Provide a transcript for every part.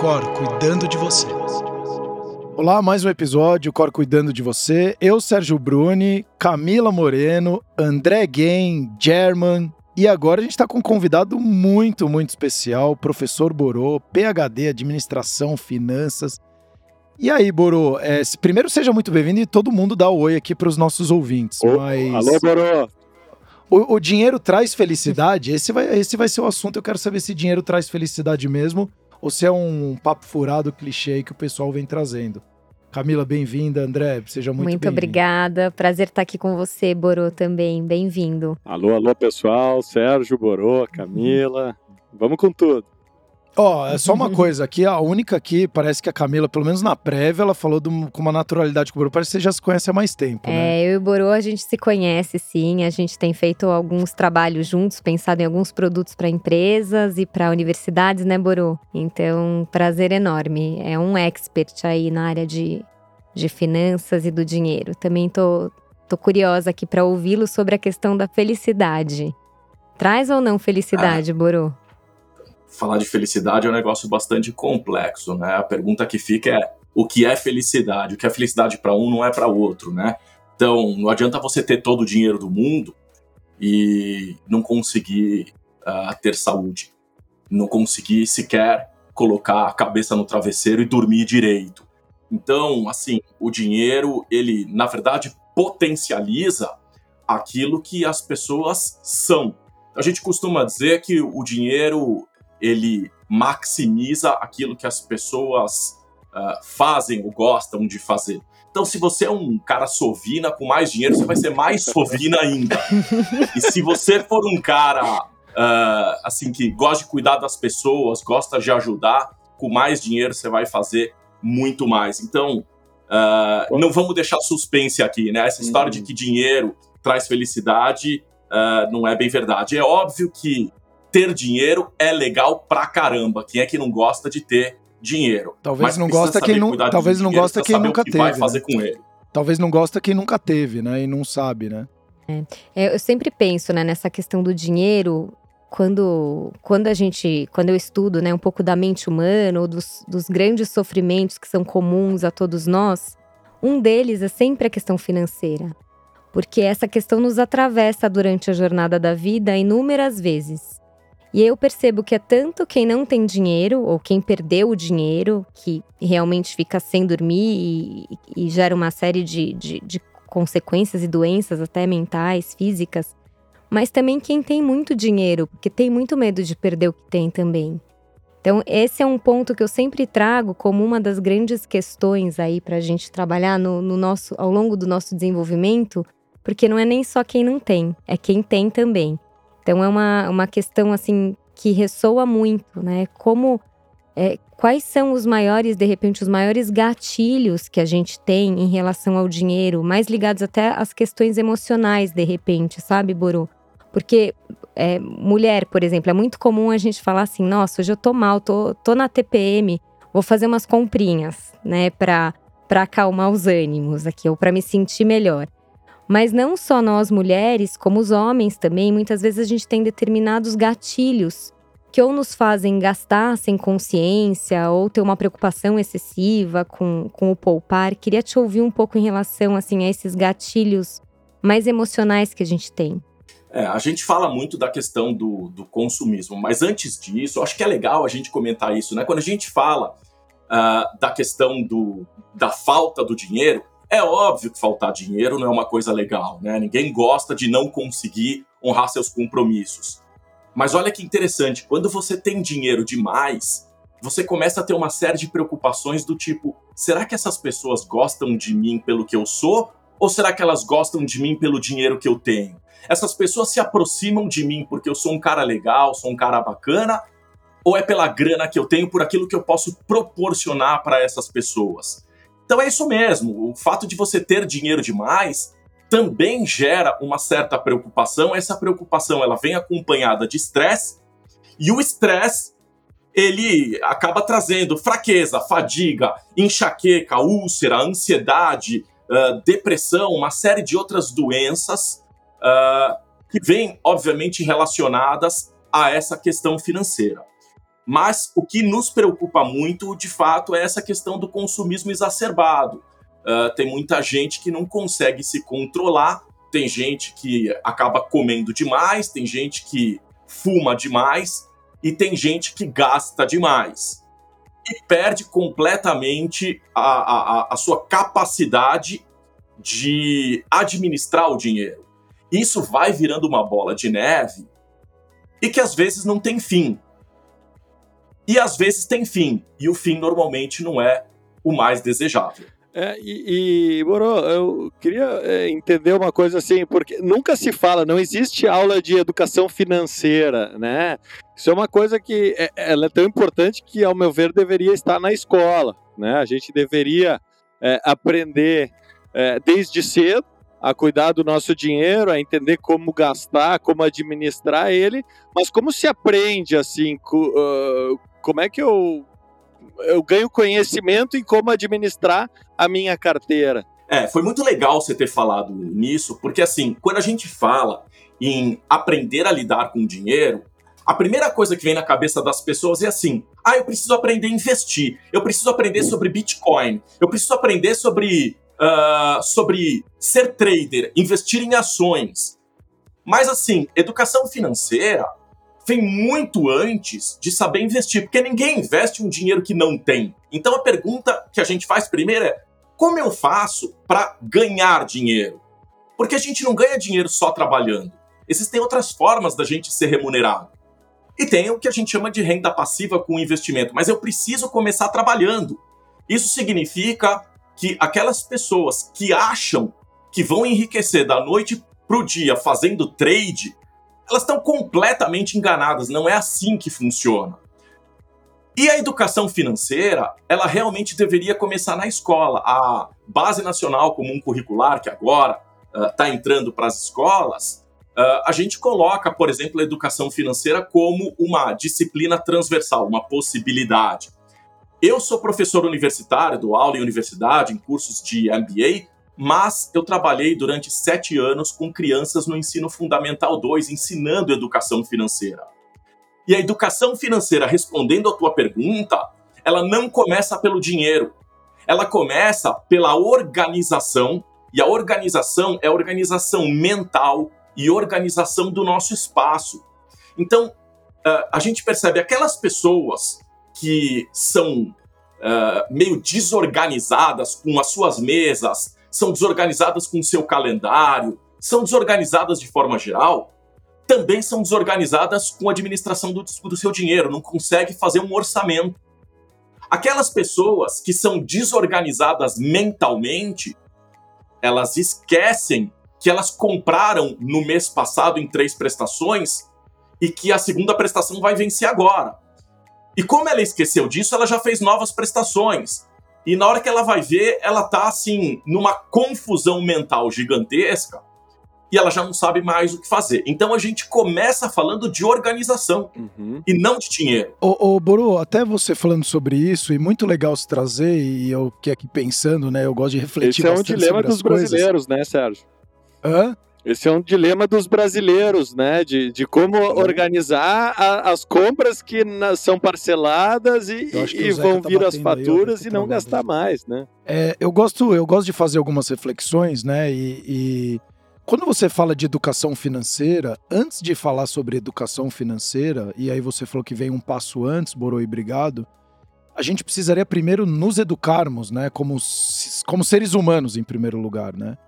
Cor cuidando de você. Olá, mais um episódio Cor cuidando de você. Eu, Sérgio Bruni, Camila Moreno, André Gain, German. E agora a gente está com um convidado muito, muito especial, professor Borô, PhD, Administração, Finanças. E aí, Borô, é, primeiro seja muito bem-vindo e todo mundo dá oi aqui para os nossos ouvintes. Ô, mas... Alô, Borô! O, o, dinheiro traz felicidade? Esse vai, esse vai ser o assunto. Eu quero saber se dinheiro traz felicidade mesmo ou se é um papo furado, clichê que o pessoal vem trazendo. Camila, bem-vinda. André, seja muito Muito obrigada. Prazer estar aqui com você, Borô, também. Bem-vindo. Alô, alô, pessoal. Sérgio, Borô, Camila. Vamos com tudo. Ó, oh, é só uma coisa aqui, a única aqui, parece que a Camila, pelo menos na prévia, ela falou do, com uma naturalidade com o Borô, parece que você já se conhece há mais tempo, é, né? É, eu e o Borô, a gente se conhece sim, a gente tem feito alguns trabalhos juntos, pensado em alguns produtos para empresas e para universidades, né, Borô? Então, prazer enorme, é um expert aí na área de, de finanças e do dinheiro. Também tô, tô curiosa aqui para ouvi-lo sobre a questão da felicidade. Traz ou não felicidade, ah. Borô? Falar de felicidade é um negócio bastante complexo, né? A pergunta que fica é o que é felicidade? O que é felicidade para um não é para outro, né? Então, não adianta você ter todo o dinheiro do mundo e não conseguir uh, ter saúde, não conseguir sequer colocar a cabeça no travesseiro e dormir direito. Então, assim, o dinheiro, ele, na verdade, potencializa aquilo que as pessoas são. A gente costuma dizer que o dinheiro ele maximiza aquilo que as pessoas uh, fazem ou gostam de fazer. Então, se você é um cara sovina com mais dinheiro, você vai ser mais sovina ainda. e se você for um cara uh, assim que gosta de cuidar das pessoas, gosta de ajudar, com mais dinheiro você vai fazer muito mais. Então, uh, não vamos deixar suspense aqui, né? Essa história de uhum. que dinheiro traz felicidade não é bem verdade. É óbvio que ter dinheiro é legal pra caramba. Quem é que não gosta de ter dinheiro? Talvez não gosta quem não, talvez não gosta quem nunca que teve. Vai fazer né? com ele. Talvez não gosta quem nunca teve, né? E não sabe, né? É. é. Eu sempre penso, né, nessa questão do dinheiro. Quando, quando a gente, quando eu estudo, né, um pouco da mente humana ou dos, dos grandes sofrimentos que são comuns a todos nós, um deles é sempre a questão financeira, porque essa questão nos atravessa durante a jornada da vida inúmeras vezes. E eu percebo que é tanto quem não tem dinheiro ou quem perdeu o dinheiro que realmente fica sem dormir e, e gera uma série de, de, de consequências e doenças, até mentais, físicas, mas também quem tem muito dinheiro, porque tem muito medo de perder o que tem também. Então, esse é um ponto que eu sempre trago como uma das grandes questões aí para a gente trabalhar no, no, nosso, ao longo do nosso desenvolvimento, porque não é nem só quem não tem, é quem tem também. Então é uma, uma questão assim que ressoa muito, né? Como é, quais são os maiores, de repente, os maiores gatilhos que a gente tem em relação ao dinheiro, mais ligados até às questões emocionais, de repente, sabe, Boro? Porque é, mulher, por exemplo, é muito comum a gente falar assim: nossa, hoje eu tô mal, tô, tô na TPM, vou fazer umas comprinhas, né, pra, pra acalmar os ânimos aqui, ou para me sentir melhor. Mas não só nós mulheres, como os homens também, muitas vezes a gente tem determinados gatilhos que ou nos fazem gastar sem consciência ou ter uma preocupação excessiva com, com o poupar. Queria te ouvir um pouco em relação assim a esses gatilhos mais emocionais que a gente tem. É, a gente fala muito da questão do, do consumismo, mas antes disso, acho que é legal a gente comentar isso, né? Quando a gente fala uh, da questão do, da falta do dinheiro, é óbvio que faltar dinheiro não é uma coisa legal, né? Ninguém gosta de não conseguir honrar seus compromissos. Mas olha que interessante, quando você tem dinheiro demais, você começa a ter uma série de preocupações do tipo: será que essas pessoas gostam de mim pelo que eu sou? Ou será que elas gostam de mim pelo dinheiro que eu tenho? Essas pessoas se aproximam de mim porque eu sou um cara legal, sou um cara bacana? Ou é pela grana que eu tenho, por aquilo que eu posso proporcionar para essas pessoas? Então é isso mesmo. O fato de você ter dinheiro demais também gera uma certa preocupação. Essa preocupação ela vem acompanhada de estresse e o estresse ele acaba trazendo fraqueza, fadiga, enxaqueca, úlcera, ansiedade, uh, depressão, uma série de outras doenças uh, que vêm, obviamente, relacionadas a essa questão financeira. Mas o que nos preocupa muito, de fato, é essa questão do consumismo exacerbado. Uh, tem muita gente que não consegue se controlar, tem gente que acaba comendo demais, tem gente que fuma demais e tem gente que gasta demais. E perde completamente a, a, a sua capacidade de administrar o dinheiro. Isso vai virando uma bola de neve e que às vezes não tem fim. E às vezes tem fim, e o fim normalmente não é o mais desejável. É, e, e Moro, eu queria é, entender uma coisa assim, porque nunca se fala, não existe aula de educação financeira, né? Isso é uma coisa que é, é tão importante que, ao meu ver, deveria estar na escola, né? A gente deveria é, aprender é, desde cedo a cuidar do nosso dinheiro, a entender como gastar, como administrar ele, mas como se aprende assim, uh, como é que eu eu ganho conhecimento em como administrar a minha carteira. É, foi muito legal você ter falado nisso, porque assim, quando a gente fala em aprender a lidar com dinheiro, a primeira coisa que vem na cabeça das pessoas é assim: ah, eu preciso aprender a investir, eu preciso aprender sobre Bitcoin, eu preciso aprender sobre, uh, sobre ser trader, investir em ações. Mas assim, educação financeira vem muito antes de saber investir, porque ninguém investe um dinheiro que não tem. Então a pergunta que a gente faz primeiro é: como eu faço para ganhar dinheiro? Porque a gente não ganha dinheiro só trabalhando. Existem outras formas da gente ser remunerado. E tem o que a gente chama de renda passiva com investimento, mas eu preciso começar trabalhando. Isso significa que aquelas pessoas que acham que vão enriquecer da noite para o dia fazendo trade, elas estão completamente enganadas, não é assim que funciona. E a educação financeira, ela realmente deveria começar na escola. A Base Nacional Comum Curricular, que agora está uh, entrando para as escolas, uh, a gente coloca, por exemplo, a educação financeira como uma disciplina transversal, uma possibilidade. Eu sou professor universitário, dou aula em universidade, em cursos de MBA, mas eu trabalhei durante sete anos com crianças no ensino fundamental 2, ensinando educação financeira. E a educação financeira, respondendo à tua pergunta, ela não começa pelo dinheiro. Ela começa pela organização, e a organização é organização mental e organização do nosso espaço. Então, a gente percebe aquelas pessoas que são meio desorganizadas com as suas mesas, são desorganizadas com o seu calendário, são desorganizadas de forma geral, também são desorganizadas com a administração do, do seu dinheiro, não consegue fazer um orçamento. Aquelas pessoas que são desorganizadas mentalmente, elas esquecem que elas compraram no mês passado em três prestações e que a segunda prestação vai vencer agora. E como ela esqueceu disso, ela já fez novas prestações. E na hora que ela vai ver, ela tá assim, numa confusão mental gigantesca e ela já não sabe mais o que fazer. Então a gente começa falando de organização uhum. e não de dinheiro. Ô, ô Boro, até você falando sobre isso, e muito legal se trazer, e eu que aqui pensando, né? Eu gosto de refletir Esse é um dilema dos brasileiros, né, Sérgio? Hã? Esse é um dilema dos brasileiros, né? De, de como organizar a, as compras que na, são parceladas e, e vão tá vir as faturas e não gastar mais, né? É, eu gosto, eu gosto de fazer algumas reflexões, né? E, e, quando você fala de educação financeira, antes de falar sobre educação financeira, e aí você falou que vem um passo antes, Boroi, obrigado. A gente precisaria primeiro nos educarmos, né? Como, como seres humanos, em primeiro lugar, né?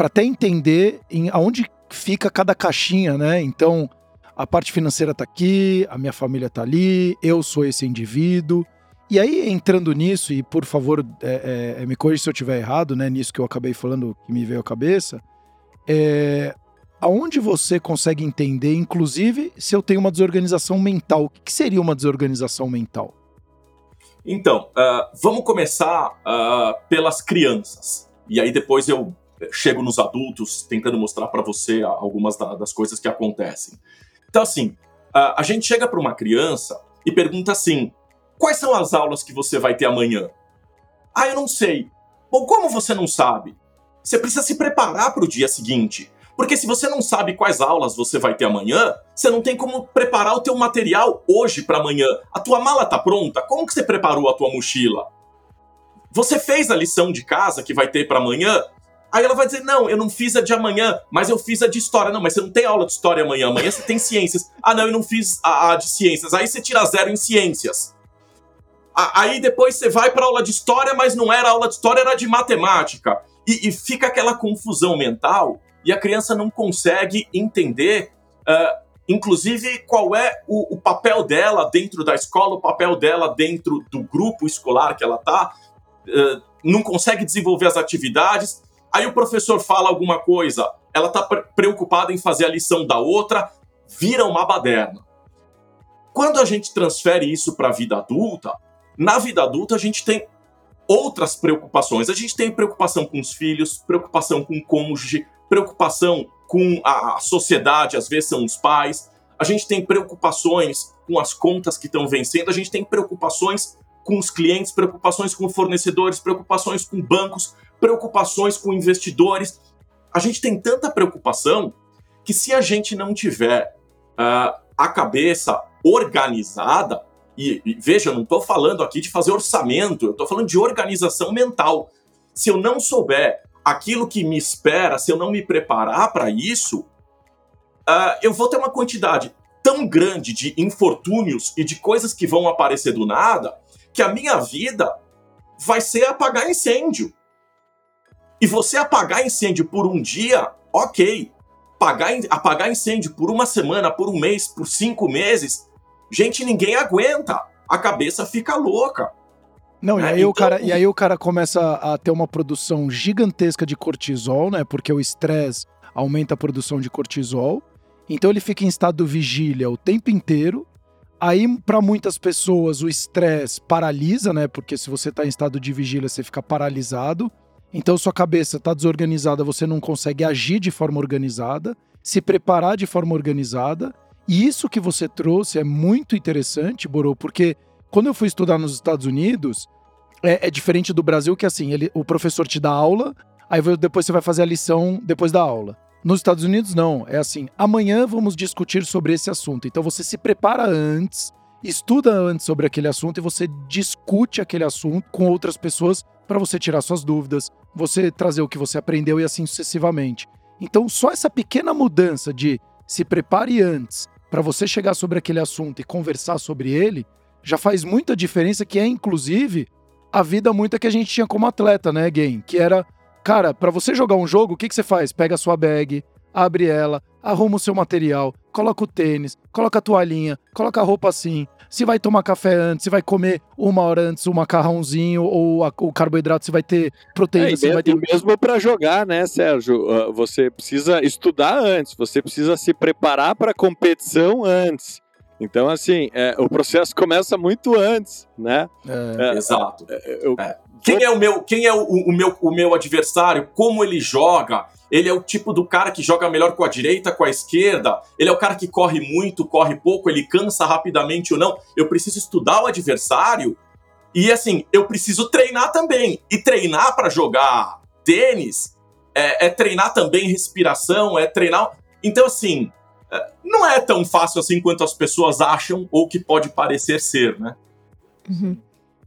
Para até entender em aonde fica cada caixinha, né? Então, a parte financeira tá aqui, a minha família tá ali, eu sou esse indivíduo. E aí, entrando nisso, e por favor, é, é, me corrija se eu estiver errado, né? Nisso que eu acabei falando, que me veio à cabeça. É, aonde você consegue entender, inclusive, se eu tenho uma desorganização mental? O que seria uma desorganização mental? Então, uh, vamos começar uh, pelas crianças. E aí depois eu chego nos adultos tentando mostrar para você algumas das coisas que acontecem. Então, assim, a gente chega para uma criança e pergunta assim: quais são as aulas que você vai ter amanhã? Ah, eu não sei. Bom, como você não sabe? Você precisa se preparar para o dia seguinte. Porque se você não sabe quais aulas você vai ter amanhã, você não tem como preparar o teu material hoje para amanhã. A tua mala tá pronta? Como que você preparou a tua mochila? Você fez a lição de casa que vai ter para amanhã? Aí ela vai dizer: Não, eu não fiz a de amanhã, mas eu fiz a de história. Não, mas você não tem aula de história amanhã. Amanhã você tem ciências. Ah, não, eu não fiz a, a de ciências. Aí você tira zero em ciências. Aí depois você vai para aula de história, mas não era aula de história, era de matemática. E, e fica aquela confusão mental e a criança não consegue entender, uh, inclusive, qual é o, o, papel dela dentro da escola, o papel dela dentro do grupo escolar que ela está, uh, não consegue desenvolver as atividades. Aí o professor fala alguma coisa, ela está preocupada em fazer a lição da outra, vira uma baderna. Quando a gente transfere isso para a vida adulta, na vida adulta a gente tem outras preocupações. A gente tem preocupação com os filhos, preocupação com o cônjuge, preocupação com a sociedade, às vezes são os pais. A gente tem preocupações com as contas que estão vencendo, a gente tem preocupações com os clientes, preocupações com fornecedores, preocupações com bancos, preocupações com investidores. A gente tem tanta preocupação que se a gente não tiver uh, a cabeça organizada, e, e veja, não estou falando aqui de fazer orçamento, eu estou falando de organização mental. Se eu não souber aquilo que me espera, se eu não me preparar para isso, uh, eu vou ter uma quantidade tão grande de infortúnios e de coisas que vão aparecer do nada que a minha vida vai ser apagar incêndio. E você apagar incêndio por um dia, ok. Apagar, apagar incêndio por uma semana, por um mês, por cinco meses, gente, ninguém aguenta. A cabeça fica louca. Não, e, é, aí então... o cara, e aí o cara começa a ter uma produção gigantesca de cortisol, né? Porque o estresse aumenta a produção de cortisol. Então ele fica em estado de vigília o tempo inteiro. Aí, para muitas pessoas, o estresse paralisa, né? Porque se você está em estado de vigília, você fica paralisado. Então sua cabeça está desorganizada, você não consegue agir de forma organizada, se preparar de forma organizada. E isso que você trouxe é muito interessante, Borô, porque quando eu fui estudar nos Estados Unidos, é, é diferente do Brasil, que assim, ele, o professor te dá aula, aí depois você vai fazer a lição depois da aula. Nos Estados Unidos, não. É assim: amanhã vamos discutir sobre esse assunto. Então você se prepara antes, estuda antes sobre aquele assunto e você discute aquele assunto com outras pessoas para você tirar suas dúvidas, você trazer o que você aprendeu e assim sucessivamente. Então, só essa pequena mudança de se prepare antes para você chegar sobre aquele assunto e conversar sobre ele já faz muita diferença, que é inclusive a vida muita que a gente tinha como atleta, né, Game? Que era, cara, para você jogar um jogo, o que, que você faz? Pega a sua bag, abre ela, arruma o seu material, coloca o tênis, coloca a toalhinha, coloca a roupa assim. Se vai tomar café antes, se vai comer uma hora antes o macarrãozinho ou a, o carboidrato, se vai ter proteína, é, se vai ter. mesmo para jogar, né, Sérgio? Uh, você precisa estudar antes, você precisa se preparar para a competição antes. Então, assim, é, o processo começa muito antes, né? É, é, exato. É, eu... É. Quem é o meu, quem é o, o, meu, o meu adversário? Como ele joga? Ele é o tipo do cara que joga melhor com a direita, com a esquerda. Ele é o cara que corre muito, corre pouco, ele cansa rapidamente ou não. Eu preciso estudar o adversário e assim, eu preciso treinar também. E treinar para jogar tênis é, é, treinar também respiração, é treinar. Então, assim, não é tão fácil assim quanto as pessoas acham ou que pode parecer ser, né? Uhum.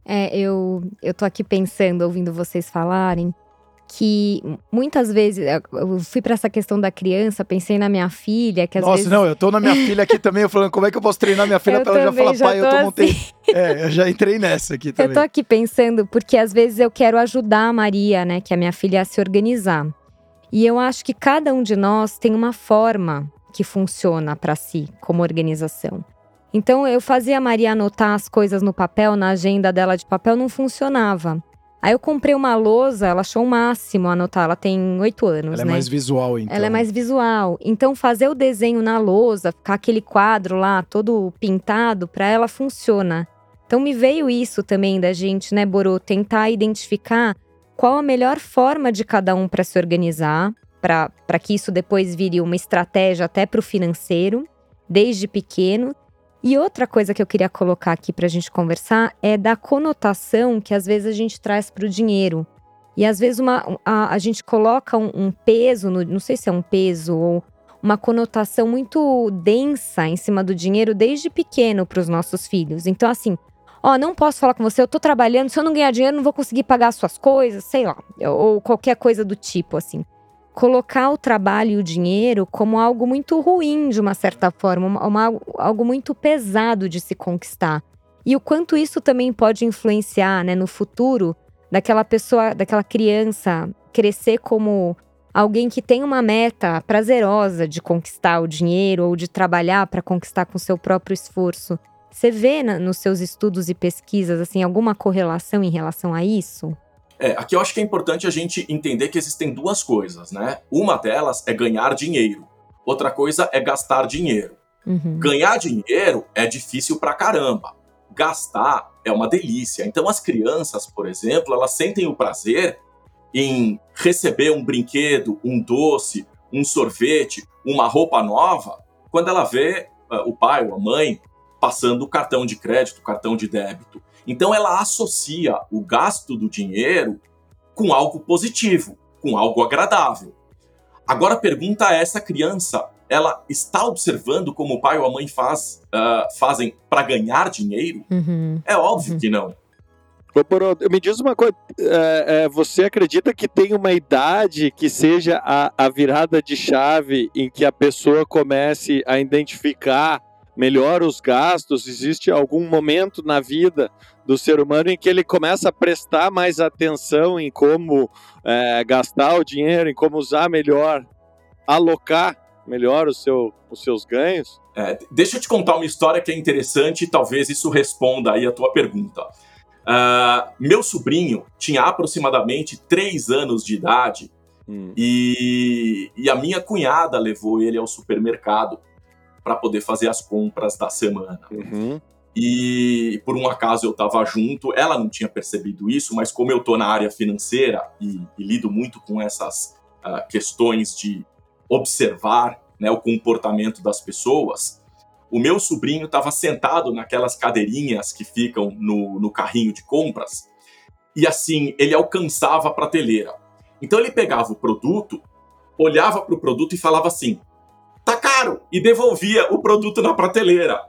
É, eu, eu tô aqui pensando, ouvindo vocês falarem, que muitas vezes eu fui para essa questão da criança, pensei na minha filha, que às Nossa, vezes... não, eu tô na minha filha aqui também, eu falando como é que eu posso treinar minha filha para ela já falar, pai, eu tô assim. montei. É, eu já entrei nessa aqui também. Eu tô aqui pensando porque às vezes eu quero ajudar a Maria, né, que é a minha filha a se organizar. E eu acho que cada um de nós tem uma forma que funciona para si como organização. Então eu fazia a Maria anotar as coisas no papel, na agenda dela de papel, não funcionava. Aí eu comprei uma lousa, ela achou o máximo anotar, ela tem oito anos, ela né? é mais visual, então. Ela é mais visual. Então fazer o desenho na lousa, ficar aquele quadro lá todo pintado, para ela funciona. Então me veio isso também da gente, né, Borô, tentar identificar qual a melhor forma de cada um para se organizar, para que isso depois vire uma estratégia até para o financeiro, desde pequeno. E outra coisa que eu queria colocar aqui para a gente conversar é da conotação que às vezes a gente traz para o dinheiro. E às vezes uma, a, a gente coloca um, um peso, no, não sei se é um peso ou uma conotação muito densa em cima do dinheiro desde pequeno para os nossos filhos. Então, assim, ó, não posso falar com você, eu tô trabalhando, se eu não ganhar dinheiro, não vou conseguir pagar as suas coisas, sei lá, ou qualquer coisa do tipo, assim. Colocar o trabalho e o dinheiro como algo muito ruim, de uma certa forma, uma, uma, algo muito pesado de se conquistar. E o quanto isso também pode influenciar né, no futuro daquela pessoa, daquela criança crescer como alguém que tem uma meta prazerosa de conquistar o dinheiro ou de trabalhar para conquistar com seu próprio esforço. Você vê na, nos seus estudos e pesquisas assim alguma correlação em relação a isso? É, aqui eu acho que é importante a gente entender que existem duas coisas, né? Uma delas é ganhar dinheiro, outra coisa é gastar dinheiro. Uhum. Ganhar dinheiro é difícil pra caramba. Gastar é uma delícia. Então as crianças, por exemplo, elas sentem o prazer em receber um brinquedo, um doce, um sorvete, uma roupa nova, quando ela vê uh, o pai ou a mãe passando o cartão de crédito, o cartão de débito. Então ela associa o gasto do dinheiro com algo positivo, com algo agradável. Agora a pergunta é: essa criança, ela está observando como o pai ou a mãe faz, uh, fazem para ganhar dinheiro? Uhum. É óbvio uhum. que não. Ô, me diz uma coisa, é, é, você acredita que tem uma idade que seja a, a virada de chave em que a pessoa comece a identificar melhor os gastos? Existe algum momento na vida do ser humano em que ele começa a prestar mais atenção em como é, gastar o dinheiro, em como usar melhor, alocar melhor o seu, os seus ganhos? É, deixa eu te contar uma história que é interessante e talvez isso responda aí a tua pergunta. Uh, meu sobrinho tinha aproximadamente 3 anos de idade hum. e, e a minha cunhada levou ele ao supermercado para poder fazer as compras da semana. Uhum. E por um acaso eu estava junto, ela não tinha percebido isso, mas como eu estou na área financeira e, e lido muito com essas uh, questões de observar né, o comportamento das pessoas, o meu sobrinho estava sentado naquelas cadeirinhas que ficam no, no carrinho de compras e assim ele alcançava a prateleira. Então ele pegava o produto, olhava para o produto e falava assim: tá caro! E devolvia o produto na prateleira.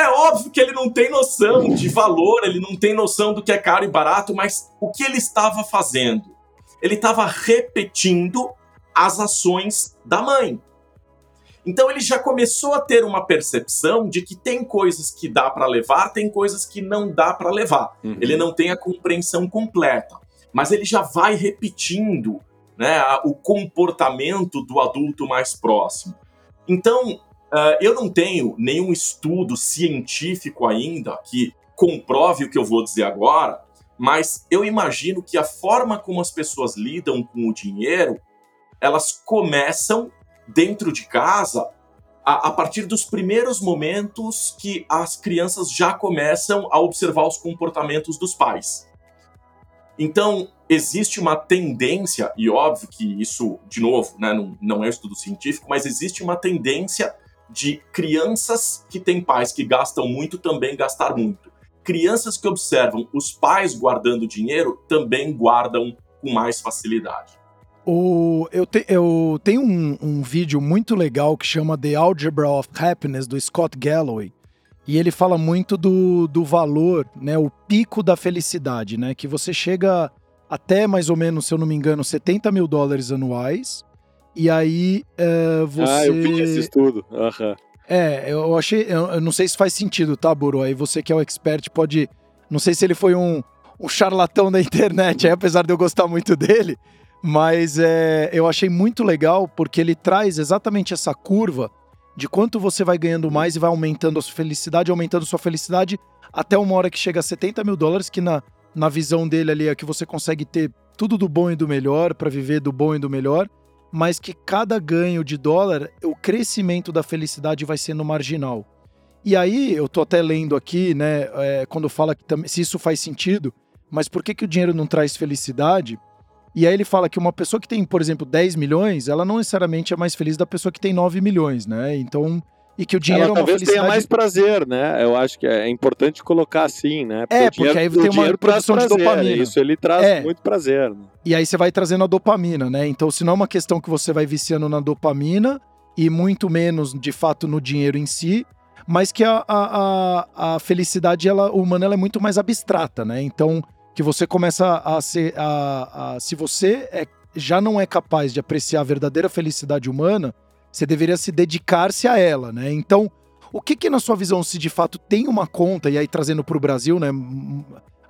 É óbvio que ele não tem noção de valor, ele não tem noção do que é caro e barato, mas o que ele estava fazendo? Ele estava repetindo as ações da mãe. Então ele já começou a ter uma percepção de que tem coisas que dá para levar, tem coisas que não dá para levar. Uhum. Ele não tem a compreensão completa, mas ele já vai repetindo né, o comportamento do adulto mais próximo. Então, uh, eu não tenho nenhum estudo científico ainda que comprove o que eu vou dizer agora, mas eu imagino que a forma como as pessoas lidam com o dinheiro, elas começam dentro de casa a, a, partir dos primeiros momentos que as crianças já começam a observar os comportamentos dos pais. Então, existe uma tendência, e óbvio que isso, de novo, né, não, não é um estudo científico, mas existe uma tendência de crianças que têm pais que gastam muito também gastar muito. Crianças que observam os pais guardando dinheiro também guardam com mais facilidade. O, eu, te, eu tenho um, um, vídeo muito legal que chama The Algebra of Happiness, do Scott Galloway. E ele fala muito do, do valor, né? O pico da felicidade, né? Que você chega até mais ou menos, se eu não me engano, 70 mil dólares anuais. E aí é, você. Ah, eu vi esse estudo. Uhum. É, eu achei. Eu, não sei se faz sentido, tá, Buro? Aí você que é o expert pode. Não sei se ele foi um, um charlatão da internet, aí, apesar de eu gostar muito dele. Mas é, eu achei muito legal porque ele traz exatamente essa curva de quanto você vai ganhando mais e vai aumentando a sua felicidade, aumentando a sua felicidade até uma hora que chega a 70 mil dólares, que na, na visão dele ali é que você consegue ter tudo do bom e do melhor para viver do bom e do melhor, mas que cada ganho de dólar, o crescimento da felicidade vai sendo marginal. E aí, eu tô até lendo aqui, né, é, quando fala que se isso faz sentido, mas por que, que o dinheiro não traz felicidade? E aí ele fala que uma pessoa que tem, por exemplo, 10 milhões, ela não necessariamente é mais feliz da pessoa que tem 9 milhões, né? Então, e que o dinheiro ela é uma talvez felicidade... tenha mais prazer, né? Eu acho que é importante colocar assim, né? Porque é, porque aí tem uma produção de dopamina. Isso ele traz é. muito prazer. Né? E aí você vai trazendo a dopamina, né? Então, se não é uma questão que você vai viciando na dopamina e muito menos, de fato, no dinheiro em si, mas que a, a, a, a felicidade ela, humana ela é muito mais abstrata, né? Então, que você começa a ser. A, a, se você é, já não é capaz de apreciar a verdadeira felicidade humana, você deveria se dedicar-se a ela, né? Então, o que que na sua visão, se de fato tem uma conta, e aí trazendo para o Brasil, né?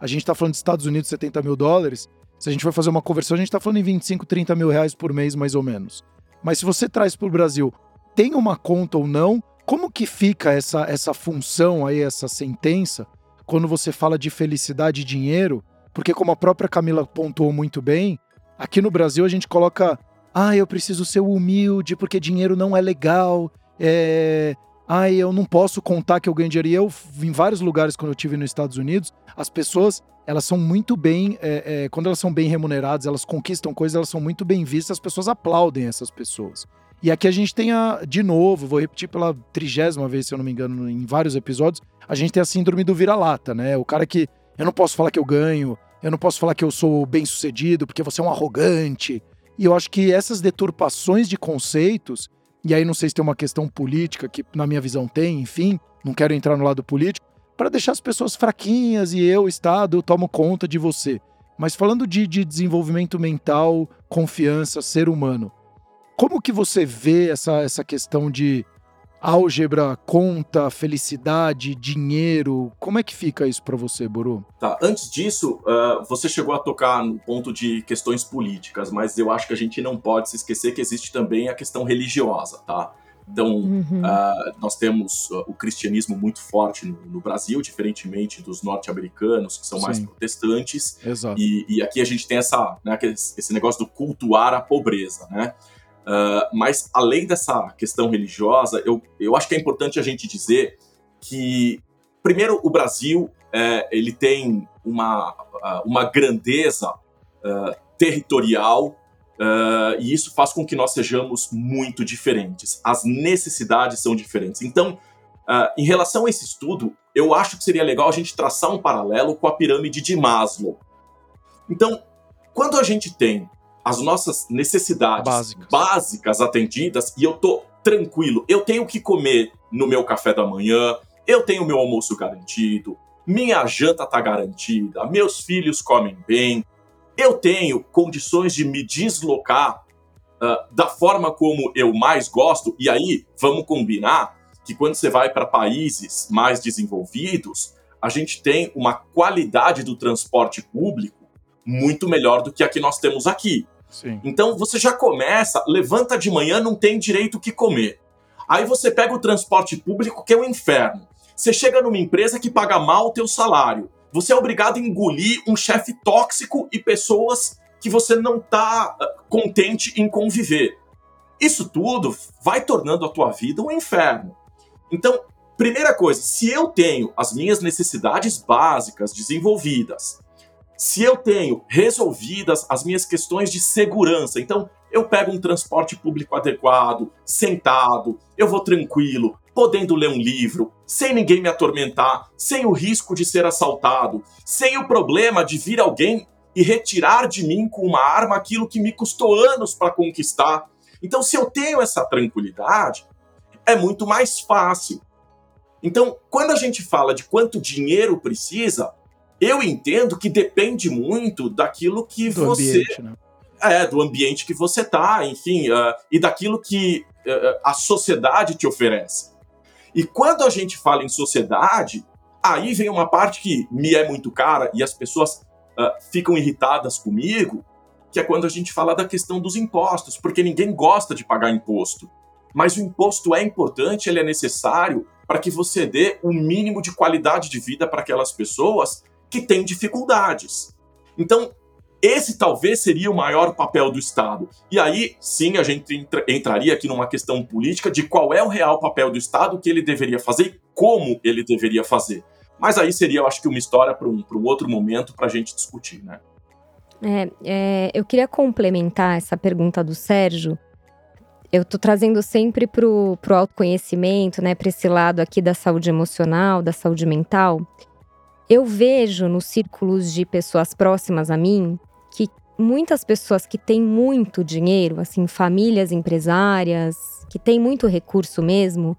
A gente está falando dos Estados Unidos, 70 mil dólares. Se a gente for fazer uma conversão, a gente está falando em 25, 30 mil reais por mês, mais ou menos. Mas se você traz para o Brasil, tem uma conta ou não, como que fica essa, essa função aí, essa sentença, quando você fala de felicidade e dinheiro? Porque como a própria Camila pontuou muito bem, aqui no Brasil a gente coloca ah, eu preciso ser humilde porque dinheiro não é legal. É... Ah, eu não posso contar que eu ganho dinheiro. E eu, em vários lugares, quando eu estive nos Estados Unidos, as pessoas, elas são muito bem. É, é, quando elas são bem remuneradas, elas conquistam coisas, elas são muito bem vistas, as pessoas aplaudem essas pessoas. E aqui a gente tem a, de novo, vou repetir pela trigésima vez, se eu não me engano, em vários episódios, a gente tem a síndrome do vira-lata, né? O cara que eu não posso falar que eu ganho, eu não posso falar que eu sou bem sucedido porque você é um arrogante. E eu acho que essas deturpações de conceitos, e aí não sei se tem uma questão política, que na minha visão tem, enfim, não quero entrar no lado político, para deixar as pessoas fraquinhas e eu, Estado, eu tomo conta de você. Mas falando de, de desenvolvimento mental, confiança, ser humano, como que você vê essa, essa questão de álgebra, conta, felicidade, dinheiro. Como é que fica isso para você, Buru? Tá, antes disso, uh, você chegou a tocar no ponto de questões políticas, mas eu acho que a gente não pode se esquecer que existe também a questão religiosa, tá? Então, uhum. uh, nós temos uh, o cristianismo muito forte no, no Brasil, diferentemente dos norte-americanos, que são Sim. mais protestantes. Exato. E, e, aqui a gente tem essa, né, esse negócio do cultuar a pobreza, né? Uh, mas além dessa questão religiosa, eu, eu acho que é importante a gente dizer que, primeiro, o Brasil é, ele tem uma, uma grandeza uh, territorial e isso faz com que nós sejamos muito diferentes. As necessidades são diferentes. Então, em relação a esse estudo, eu acho que seria legal a gente traçar um paralelo com a pirâmide de Maslow. Então, quando a gente tem as nossas necessidades básicas. básicas atendidas e eu tô tranquilo. Eu tenho que comer no meu café da manhã, eu tenho meu almoço garantido, minha janta tá garantida, meus filhos comem bem, eu tenho condições de me deslocar uh, da forma como eu mais gosto. E aí, vamos combinar que quando você vai para países mais desenvolvidos, a gente tem uma qualidade do transporte público muito melhor do que a que nós temos aqui. Sim. Então você já começa, levanta de manhã, não tem direito o que comer. Aí você pega o transporte público, que é um inferno. Você chega numa empresa que paga mal o teu salário. Você é obrigado a engolir um chefe tóxico e pessoas que você não está ah, contente em conviver. Isso tudo vai tornando a tua vida um inferno. Então, primeira coisa, se eu tenho as minhas necessidades básicas desenvolvidas, se eu tenho resolvidas as minhas questões de segurança, então eu pego um transporte público adequado, sentado, eu vou tranquilo, podendo ler um livro, sem ninguém me atormentar, sem o risco de ser assaltado, sem o problema de vir alguém e retirar de mim com uma arma aquilo que me custou anos para conquistar. Então, se eu tenho essa tranquilidade, é muito mais fácil. Então, quando a gente fala de quanto dinheiro precisa, eu entendo que depende muito daquilo que do você. Ambiente, né? É, do ambiente que você tá, enfim, uh, e daquilo que uh, a sociedade te oferece. E quando a gente fala em sociedade, aí vem uma parte que me é muito cara e as pessoas uh, ficam irritadas comigo, que é quando a gente fala da questão dos impostos, porque ninguém gosta de pagar imposto. Mas o imposto é importante, ele é necessário para que você dê o um mínimo de qualidade de vida para aquelas pessoas que têm dificuldades. Então, esse talvez seria o maior papel do Estado. E aí, sim, a gente entra, entraria aqui numa questão política de qual é o real papel do Estado, que ele deveria fazer e como ele deveria fazer. Mas aí seria, eu acho que, uma história para um, um outro momento para a gente discutir, né? É, é, eu queria complementar essa pergunta do Sérgio eu tô trazendo sempre pro, pro autoconhecimento, né, para esse lado aqui da saúde emocional, da saúde mental. Eu vejo nos círculos de pessoas próximas a mim que muitas pessoas que têm muito dinheiro, assim, famílias empresárias, que têm muito recurso mesmo,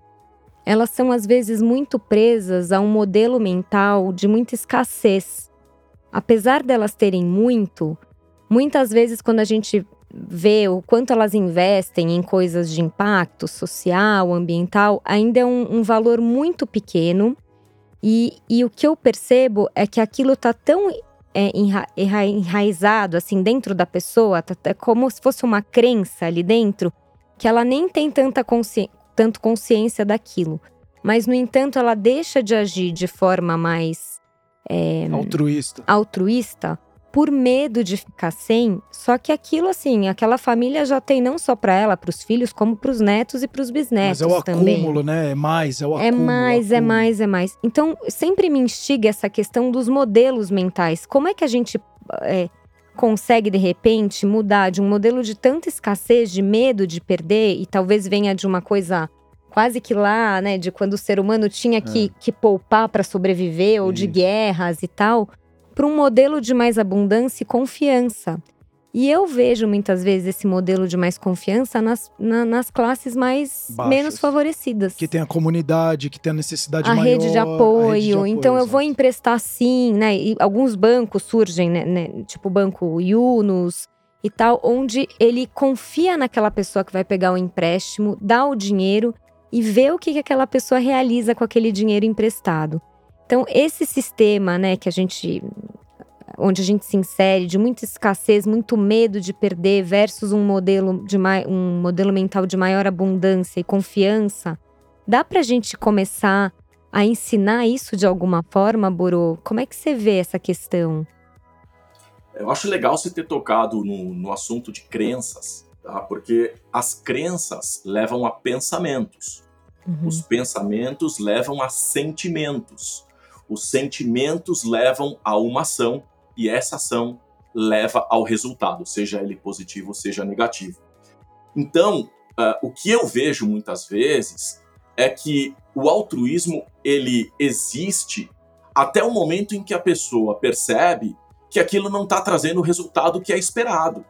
elas são às vezes muito presas a um modelo mental de muita escassez. Apesar delas terem muito, muitas vezes quando a gente vê o quanto elas investem em coisas de impacto social, ambiental, ainda é um, um valor muito pequeno. E, e, o que eu percebo é que aquilo está tão é, enra, enraizado assim dentro da pessoa, tá, é como se fosse uma crença ali dentro, que ela nem tem tanta consci, tanto consciência daquilo. Mas, no entanto, ela deixa de agir de forma mais é, altruísta. altruísta por medo de ficar sem. Só que aquilo, assim, aquela família já tem não só para ela, para os filhos, como para os netos e para os bisnetos. Mas é o também. acúmulo, né? É mais, é o é acúmulo. É mais, é mais, é mais. Então, sempre me instiga essa questão dos modelos mentais. Como é que a gente é, consegue, de repente, mudar de um modelo de tanta escassez, de medo de perder, e talvez venha de uma coisa quase que lá, né, de quando o ser humano tinha que, é. que poupar para sobreviver, ou Isso. de guerras e tal para um modelo de mais abundância e confiança. E eu vejo muitas vezes esse modelo de mais confiança nas, na, nas classes mais Baixas, menos favorecidas. Que tem a comunidade, que tem a necessidade a maior. Rede de apoio. Rede de apoio então exatamente. eu vou emprestar sim, né? E alguns bancos surgem, né, né? Tipo o Banco Yunus e tal, onde ele confia naquela pessoa que vai pegar o empréstimo, dá o dinheiro e vê o que, que aquela pessoa realiza com aquele dinheiro emprestado. Então, esse sistema, né, que a gente onde a gente se insere de muita escassez, muito medo de perder versus um modelo de um modelo mental de maior abundância e confiança, dá para a gente começar a ensinar isso de alguma forma, Boro? Como é que você vê essa questão? Eu acho legal você ter tocado no, no assunto de crenças, tá? Porque as crenças levam a pensamentos. Uhum. Os pensamentos levam a sentimentos os sentimentos levam a uma ação e essa ação leva ao resultado, seja ele positivo, seja negativo. Então, uh, o que eu vejo muitas vezes é que o altruísmo ele existe até o momento em que a pessoa percebe que aquilo não está trazendo o resultado que é esperado.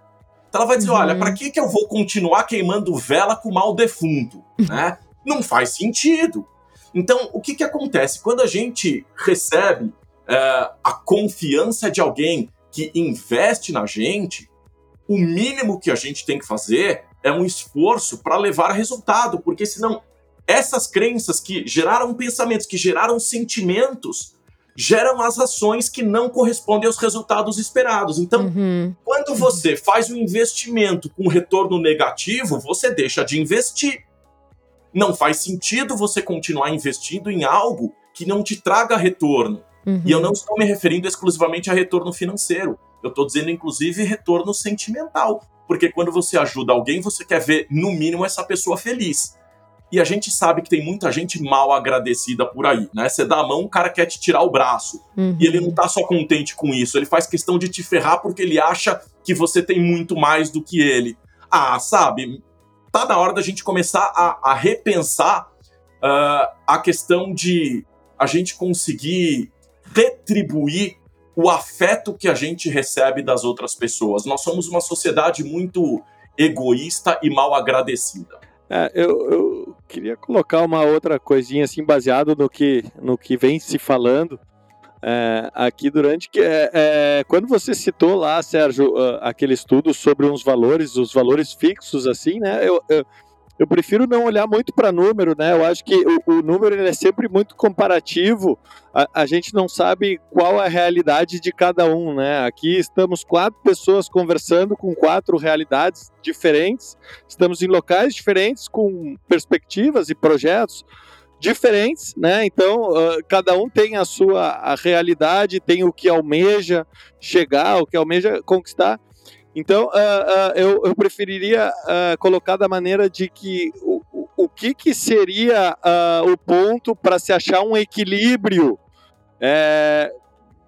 Então ela vai dizer, uhum. olha, para que, que eu vou continuar queimando vela com mal defunto? né? Não faz sentido. Então, o que, que acontece? Quando a gente recebe é, a confiança de alguém que investe na gente, o mínimo que a gente tem que fazer é um esforço para levar a resultado, porque senão essas crenças que geraram pensamentos, que geraram sentimentos, geram as ações que não correspondem aos resultados esperados. Então, uhum. quando você faz um investimento com retorno negativo, você deixa de investir. Não faz sentido você continuar investindo em algo que não te traga retorno. Uhum. E eu não estou me referindo exclusivamente a retorno financeiro. Eu estou dizendo, inclusive, retorno sentimental. Porque quando você ajuda alguém, você quer ver, no mínimo, essa pessoa feliz. E a gente sabe que tem muita gente mal agradecida por aí, né? Você dá a mão, o cara quer te tirar o braço. Uhum. E ele não tá só contente com isso, ele faz questão de te ferrar porque ele acha que você tem muito mais do que ele. Ah, sabe? Tá na hora da gente começar a, a repensar uh, a questão de a gente conseguir retribuir o afeto que a gente recebe das outras pessoas. Nós somos uma sociedade muito egoísta e mal agradecida. É, eu, eu, queria colocar uma outra coisinha assim, baseado no que, no que vem se falando é, aqui durante que é, é, quando você citou lá, Sérgio, uh, aquele estudo sobre uns valores, os valores fixos, assim, né? Eu, eu, eu prefiro não olhar muito para número, né? Eu acho que o, o número é sempre muito comparativo. A, a, gente não sabe qual é a realidade de cada um, né? Aqui estamos quatro pessoas conversando com quatro realidades diferentes. Estamos em locais diferentes, com perspectivas e projetos né? Então, uh, cada um tem a sua a realidade, tem o que almeja chegar, o que almeja conquistar. Então, uh, uh, eu, eu, preferiria colocar da maneira de que o, o, que, que seria o ponto para se achar um equilíbrio é,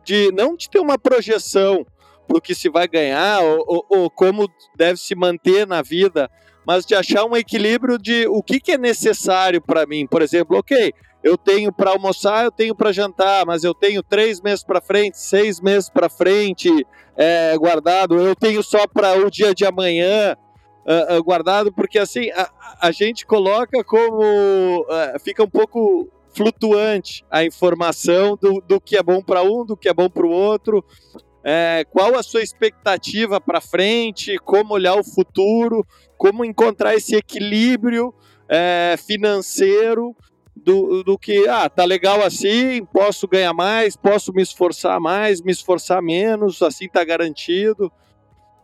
de não de ter uma projeção, exemplo, o que se vai ganhar ou, ou, ou, como deve se manter na vida, mas de achar um equilíbrio de o que, que é necessário para mim. Por exemplo, ok, eu tenho para almoçar, eu tenho para jantar, mas eu tenho três meses para frente, seis meses para frente é, guardado, eu tenho só para o dia de amanhã. Uh, uh, guardado, porque assim a, a gente coloca como uh, fica um pouco flutuante a informação do, do que é bom para um, do que é bom para o outro. É, qual a sua expectativa para frente, como olhar o futuro, como encontrar esse equilíbrio é, financeiro do, do que, ah, tá legal assim, posso ganhar mais, posso me esforçar mais, me esforçar menos, assim tá garantido.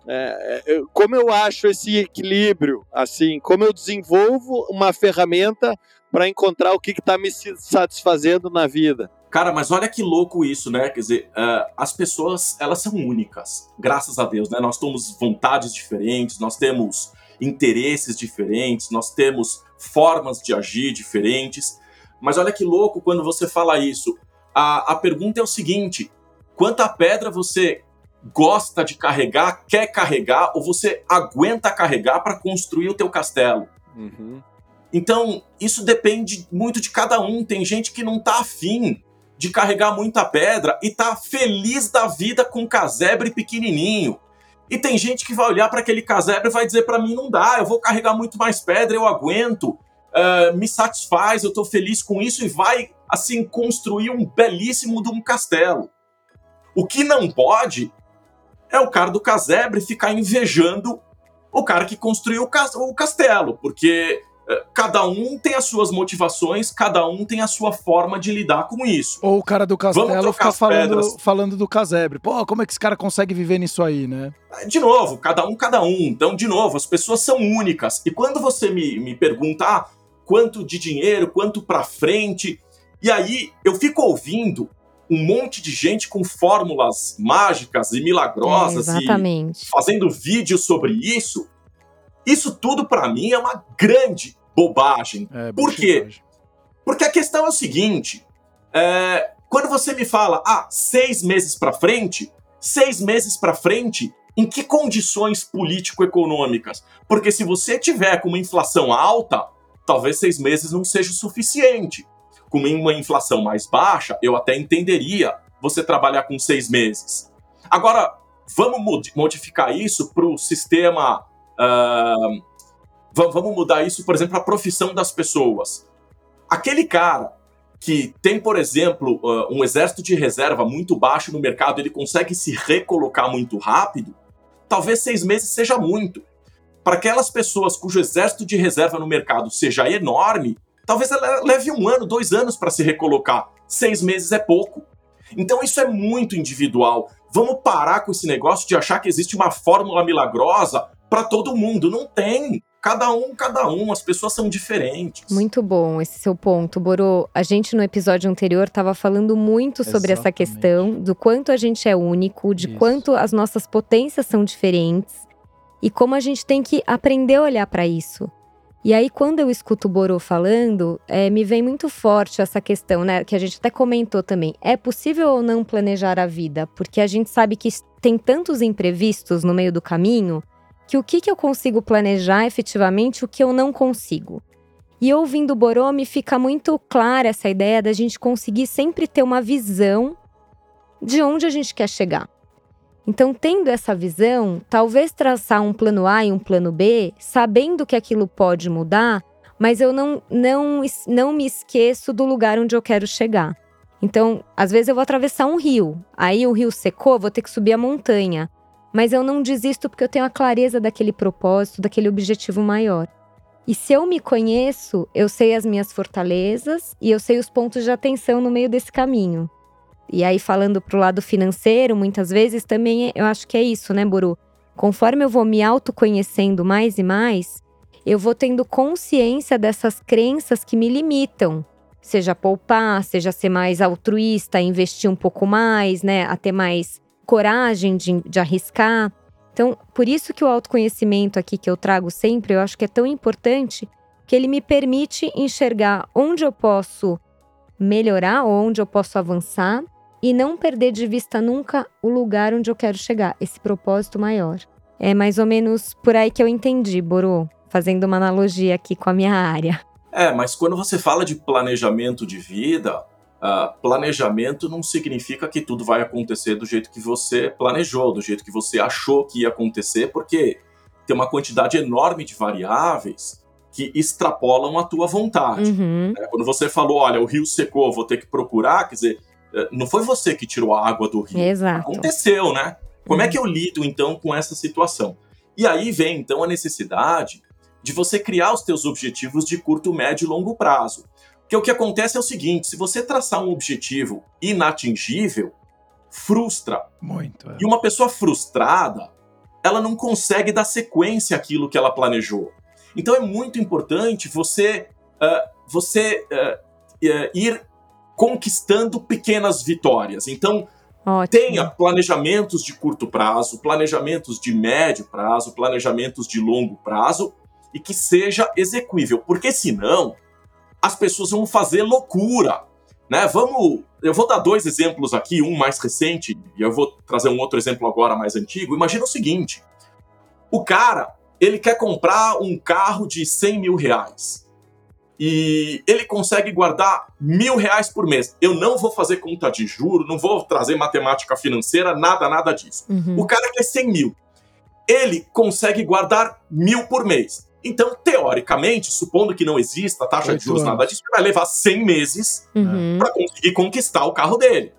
É, é como eu acho esse equilíbrio, assim, como eu desenvolvo uma ferramenta para encontrar o que está me satisfazendo na vida. Cara, mas olha que louco isso, né? Quer dizer, uh, as pessoas, elas são únicas, graças a Deus, né? Nós temos vontades diferentes, nós temos interesses diferentes, nós temos formas de agir diferentes. Mas olha que louco quando você fala isso. A, a pergunta é o seguinte: quanta pedra você gosta de carregar, quer carregar, ou você aguenta carregar para construir o teu castelo? Uhum. Então, isso depende muito de cada um. Tem gente que não tá afim de carregar muita pedra e tá feliz da vida com casebre pequenininho. E tem gente que vai olhar para aquele casebre e vai dizer para mim não dá, eu vou carregar muito mais pedra, eu aguento, uh, me satisfaz, eu tô feliz com isso e vai assim construir um belíssimo de um castelo. O que não pode é o cara do casebre ficar invejando o cara que construiu o castelo, porque cada um tem as suas motivações, cada um tem a sua forma de lidar com isso. Ou o cara do castelo fica falando, falando do casebre. Pô, como é que esse cara consegue viver nisso aí, né? De novo, cada um, cada um. Então, de novo, as pessoas são únicas. E quando você me, me pergunta ah, quanto de dinheiro, quanto pra frente, e aí eu fico ouvindo um monte de gente com fórmulas mágicas e milagrosas é, e fazendo vídeos sobre isso. Isso tudo para mim é uma grande bobagem. É, Por quê? Porque a questão é o seguinte: é, quando você me fala, ah, seis meses para frente, seis meses para frente, em que condições político-econômicas? Porque se você tiver com uma inflação alta, talvez seis meses não seja o suficiente. Com uma inflação mais baixa, eu até entenderia você trabalhar com seis meses. Agora, vamos modificar isso para o sistema uh, vamos mudar isso, por exemplo, a profissão das pessoas. Aquele cara que tem, por exemplo, uh, um exército de reserva muito baixo no mercado, ele consegue se recolocar muito rápido, talvez seis meses seja muito. Para aquelas pessoas cujo exército de reserva no mercado seja enorme, talvez ela leve um ano, dois anos para se recolocar. Seis meses é pouco. Então isso é muito individual. Vamos parar com esse negócio de achar que existe uma fórmula milagrosa para todo mundo. Não tem cada um, cada um, as pessoas são diferentes. Muito bom esse seu ponto, Borô. A gente no episódio anterior estava falando muito sobre Exatamente. essa questão do quanto a gente é único, de Isso. quanto as nossas potências são diferentes e como a gente tem que aprender a olhar para isso. E aí, quando eu escuto o Borô falando, é, me vem muito forte essa questão, né? Que a gente até comentou também. É possível ou não planejar a vida? Porque a gente sabe que tem tantos imprevistos no meio do caminho que o que, que eu consigo planejar efetivamente, o que eu não consigo. E ouvindo o Borome, fica muito clara essa ideia da gente conseguir sempre ter uma visão de onde a gente quer chegar. Então, tendo essa visão, talvez traçar um plano A e um plano B, sabendo que aquilo pode mudar, mas eu não, não, não me esqueço do lugar onde eu quero chegar. Então, às vezes eu vou atravessar um rio, aí o rio secou, vou ter que subir a montanha mas eu não desisto porque eu tenho a clareza daquele propósito, daquele objetivo maior. E se eu me conheço, eu sei as minhas fortalezas e eu sei os pontos de atenção no meio desse caminho. E aí, falando pro lado financeiro, muitas vezes também eu acho que é isso, né, Buru? Conforme eu vou me autoconhecendo mais e mais, eu vou tendo consciência dessas crenças que me limitam. Seja poupar, seja ser mais altruísta, investir um pouco mais, né? A ter mais coragem de, de arriscar. Então, por isso que o autoconhecimento aqui que eu trago sempre, eu acho que é tão importante, que ele me permite enxergar onde eu posso melhorar, onde eu posso avançar, e não perder de vista nunca o lugar onde eu quero chegar, esse propósito maior. É mais ou menos por aí que eu entendi, Borô, fazendo uma analogia aqui com a minha área. É, mas quando você fala de planejamento de vida, uh, planejamento não significa que tudo vai acontecer do jeito que você planejou, do jeito que você achou que ia acontecer, porque tem uma quantidade enorme de variáveis que extrapolam a tua vontade. Uhum. É, quando você falou, olha, o rio secou, vou ter que procurar, quer dizer, eh, não foi você que tirou a água do rio. Exato. Aconteceu, né? Como é Uhum. que eu lido então com essa situação? E aí vem então a necessidade de você criar os teus objetivos de curto, médio e longo prazo. Porque o que acontece é o seguinte, se você traçar um objetivo inatingível, frustra. Muito. é. E uma pessoa frustrada, ela não consegue dar sequência àquilo que ela planejou. Então é muito importante você, ah, você ah, eh, ir conquistando pequenas vitórias. Então, Ótimo. tenha planejamentos de curto prazo, planejamentos de médio prazo, planejamentos de longo prazo e que seja execuível, porque senão as pessoas vão fazer loucura, né? Vamos, eu vou dar dois exemplos aqui, um mais recente e eu vou trazer um outro exemplo agora mais antigo. Imagina o seguinte: o cara ele quer comprar um carro de 100 mil reais e ele consegue guardar mil reais por mês. Eu não vou fazer conta de juro, não vou trazer matemática financeira, nada, nada disso. Uhum. O cara quer 100 mil. Ele consegue guardar mil por mês. Então, teoricamente, supondo que não exista taxa Oito de juros, anos. nada disso, vai levar 100 meses Uhum. para conseguir conquistar o carro dele.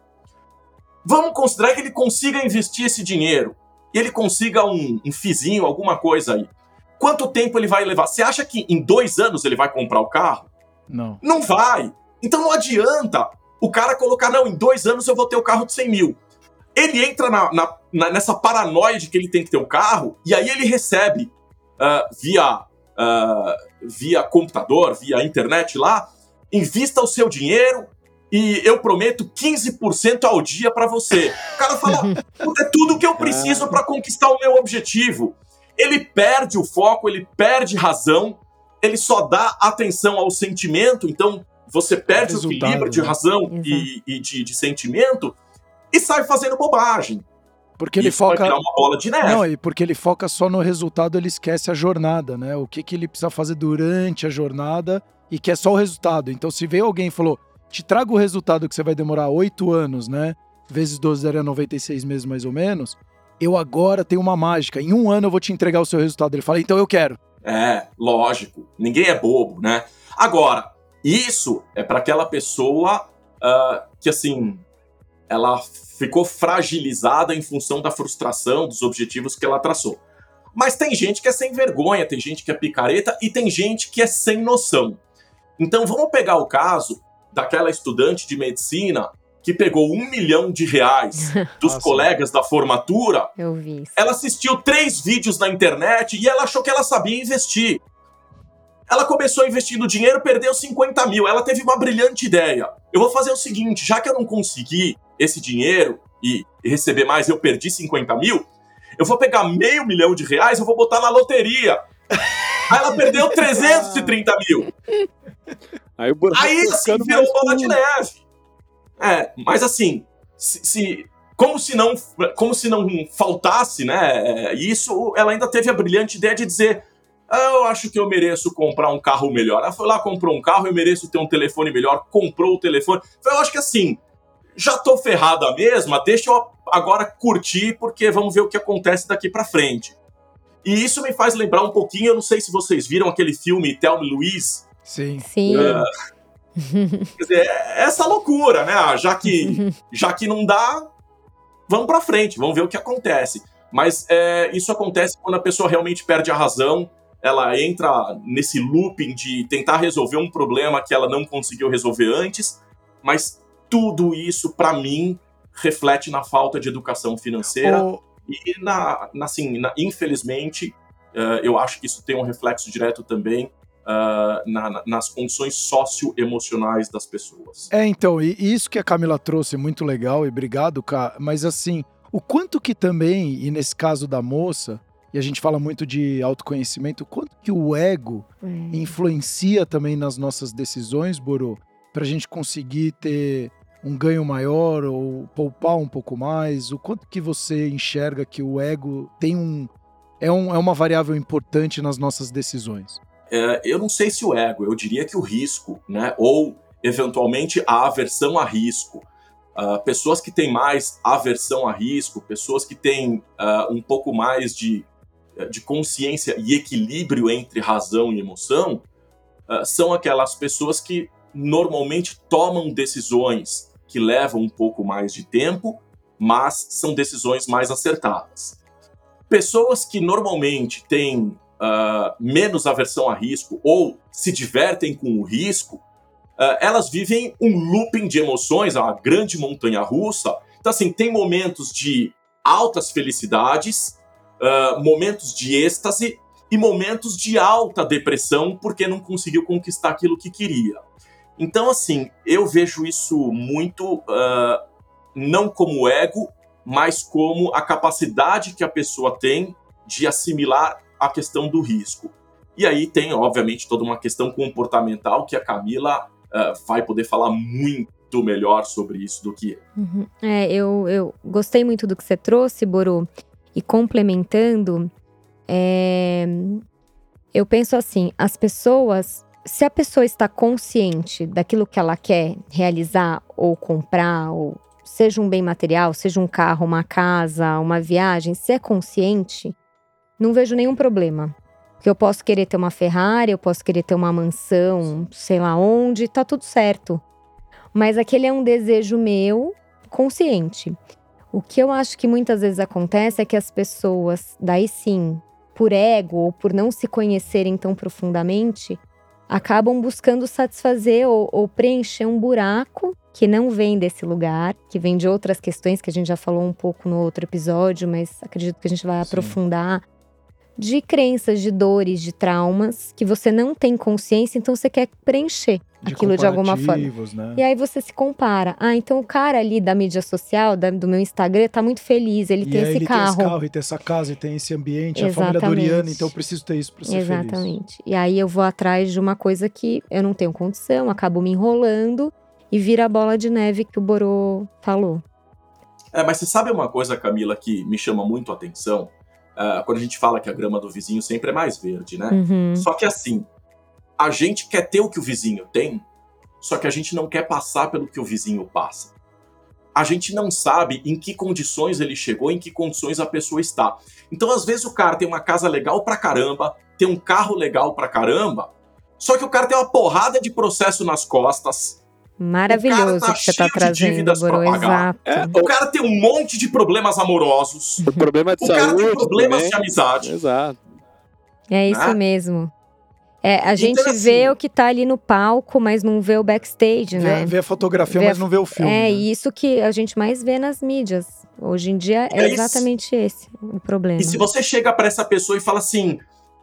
Vamos considerar que ele consiga investir esse dinheiro e ele consiga um, um fizinho, alguma coisa aí. Quanto tempo ele vai levar? Você acha que em dois anos ele vai comprar o carro? Não. Não vai. Então não adianta o cara colocar, não, em dois anos eu vou ter o carro de 100 mil. Ele entra na, na- na- nessa paranoia de que ele tem que ter o carro e aí ele recebe ah, via, ah, via computador, via internet lá, invista o seu dinheiro e eu prometo 15% ao dia pra você. O cara fala, "Puta, é tudo que eu preciso pra conquistar o meu objetivo. Ele perde o foco, ele perde razão, ele só dá atenção ao sentimento, então você perde o Resultado, equilíbrio de né? razão Exato. e, e de, de sentimento e sai fazendo bobagem. Porque ele Isso vai foca. uma bola de neve. Não, e porque ele foca só no resultado, ele esquece a jornada, né? O que, que ele precisa fazer durante a jornada e quer só o resultado. Então, se veio alguém e falou, te traga o resultado que você vai demorar oito anos, né? Vezes 12 daria 96 meses mais ou menos. Eu agora tenho uma mágica. Em um ano eu vou te entregar o seu resultado. Ele fala, então eu quero. É, lógico. Ninguém é bobo, né? Agora, isso é para aquela pessoa ah, que, assim, ela ficou fragilizada em função da frustração dos objetivos que ela traçou. Mas tem gente que é sem vergonha, tem gente que é picareta e tem gente que é sem noção. Então vamos pegar o caso daquela estudante de medicina que pegou um milhão de reais dos sim. colegas da formatura Eu vi isso. ela assistiu três vídeos na internet e ela achou que ela sabia investir. Ela começou investindo dinheiro, perdeu 50 mil. Ela teve uma brilhante ideia. Eu vou fazer o seguinte: já que eu não consegui esse dinheiro e, receber mais, eu perdi 50 mil, eu vou pegar meio milhão de reais e eu vou botar na loteria. Aí ela perdeu 330 mil. Aí Aí vai assim virou bola de neve. É, mas assim, se, se- como se não como se não faltasse, né? Isso, ela ainda teve a brilhante ideia de dizer: "Ah, eu acho que eu mereço comprar um carro melhor. Ela foi lá, comprou um carro, eu mereço ter um telefone melhor, comprou o telefone. Eu acho que assim, já tô ferrada mesma, deixa eu agora curtir, porque vamos ver o que acontece daqui pra frente. E isso me faz lembrar um pouquinho, eu não sei se vocês viram aquele filme Tell Me Louise, Sim. Sim. É. Quer dizer, é essa loucura, né? Ah, Já que, já que não dá, vamos pra frente, vamos ver o que acontece. Mas é, isso acontece quando a pessoa realmente perde a razão, ela entra nesse looping de tentar resolver um problema que ela não conseguiu resolver antes, mas tudo isso, pra mim, reflete na falta de educação financeira Ô, e, na, na- assim, na- infelizmente, eh, eu acho que isso tem um reflexo direto também ah, na- na- nas condições socioemocionais das pessoas. É, então, e e isso que a Camila trouxe, muito legal, e obrigado, Cá. Mas assim, o quanto que também, e nesse caso da moça, e a gente fala muito de autoconhecimento, o quanto que o ego É. influencia também nas nossas decisões, Borô, pra gente conseguir ter um ganho maior ou poupar um pouco mais? O quanto que você enxerga que o ego tem um é, um, é uma variável importante nas nossas decisões? É, eu não sei se o ego, eu diria que o risco, né? Ou eventualmente a aversão a risco. Uh, pessoas que têm mais aversão a risco, pessoas que têm uh, um pouco mais de, de consciência e equilíbrio entre razão e emoção, uh, são aquelas pessoas que normalmente tomam decisões que levam um pouco mais de tempo, mas são decisões mais acertadas. Pessoas que normalmente têm menos aversão a risco ou se divertem com o risco, uh, elas vivem um looping de emoções, uma grande montanha russa. Então, assim, tem momentos de altas felicidades, uh, momentos de êxtase e momentos de alta depressão porque não conseguiu conquistar aquilo que queria. Então, assim, eu vejo isso muito uh, não como ego, mas como a capacidade que a pessoa tem de assimilar a questão do risco. E aí tem, obviamente, toda uma questão comportamental que a Camila uh, vai poder falar muito melhor sobre isso do que eu. Uhum. É, eu, eu gostei muito do que você trouxe, Boru. E complementando, é, eu penso assim: as pessoas, se a pessoa está consciente daquilo que ela quer realizar ou comprar, ou seja um bem material, seja um carro, uma casa, uma viagem, se é consciente, não vejo nenhum problema. Porque eu posso querer ter uma Ferrari, eu posso querer ter uma mansão, sei lá onde, tá tudo certo. Mas aquele é um desejo meu consciente. O que eu acho que muitas vezes acontece é que as pessoas, daí sim, por ego ou por não se conhecerem tão profundamente, acabam buscando satisfazer ou, ou, preencher um buraco que não vem desse lugar, que vem de outras questões que a gente já falou um pouco no outro episódio, mas acredito que a gente vai Sim. aprofundar de crenças, de dores, de traumas que você não tem consciência, então você quer preencher de aquilo de alguma forma. Né? E aí você se compara. Ah, então o cara ali da mídia social, da, do meu Instagram, tá muito feliz, ele e tem esse ele carro. Tem esse carro, e tem essa casa, e tem esse ambiente, Exatamente. a família Doriana, então eu preciso ter isso para ser Exatamente. feliz. Exatamente. E aí eu vou atrás de uma coisa que eu não tenho condição, acabo me enrolando e vira a bola de neve que o Borô falou. É, mas você sabe uma coisa, Camila, que me chama muito a atenção? Uh, quando a gente fala que a grama do vizinho sempre é mais verde, né? Uhum. Só que assim, a gente quer ter o que o vizinho tem, só que a gente não quer passar pelo que o vizinho passa. A gente não sabe em que condições ele chegou, em que condições a pessoa está. Então, às vezes, o cara tem uma casa legal pra caramba, tem um carro legal pra caramba, só que o cara tem uma porrada de processo nas costas, Maravilhoso tá que você está trazendo, Boro, exato. É, o cara tem um monte de problemas amorosos. O problema de o saúde. O cara tem problemas também. de amizade. Exato. É isso né? mesmo. É, a então, gente então, vê assim, o que está ali no palco, mas não vê o backstage, né? Vê a fotografia, vê mas não vê o filme. É né? isso que a gente mais vê nas mídias. Hoje em dia é, é exatamente esse o problema. E se você chega para essa pessoa e fala assim: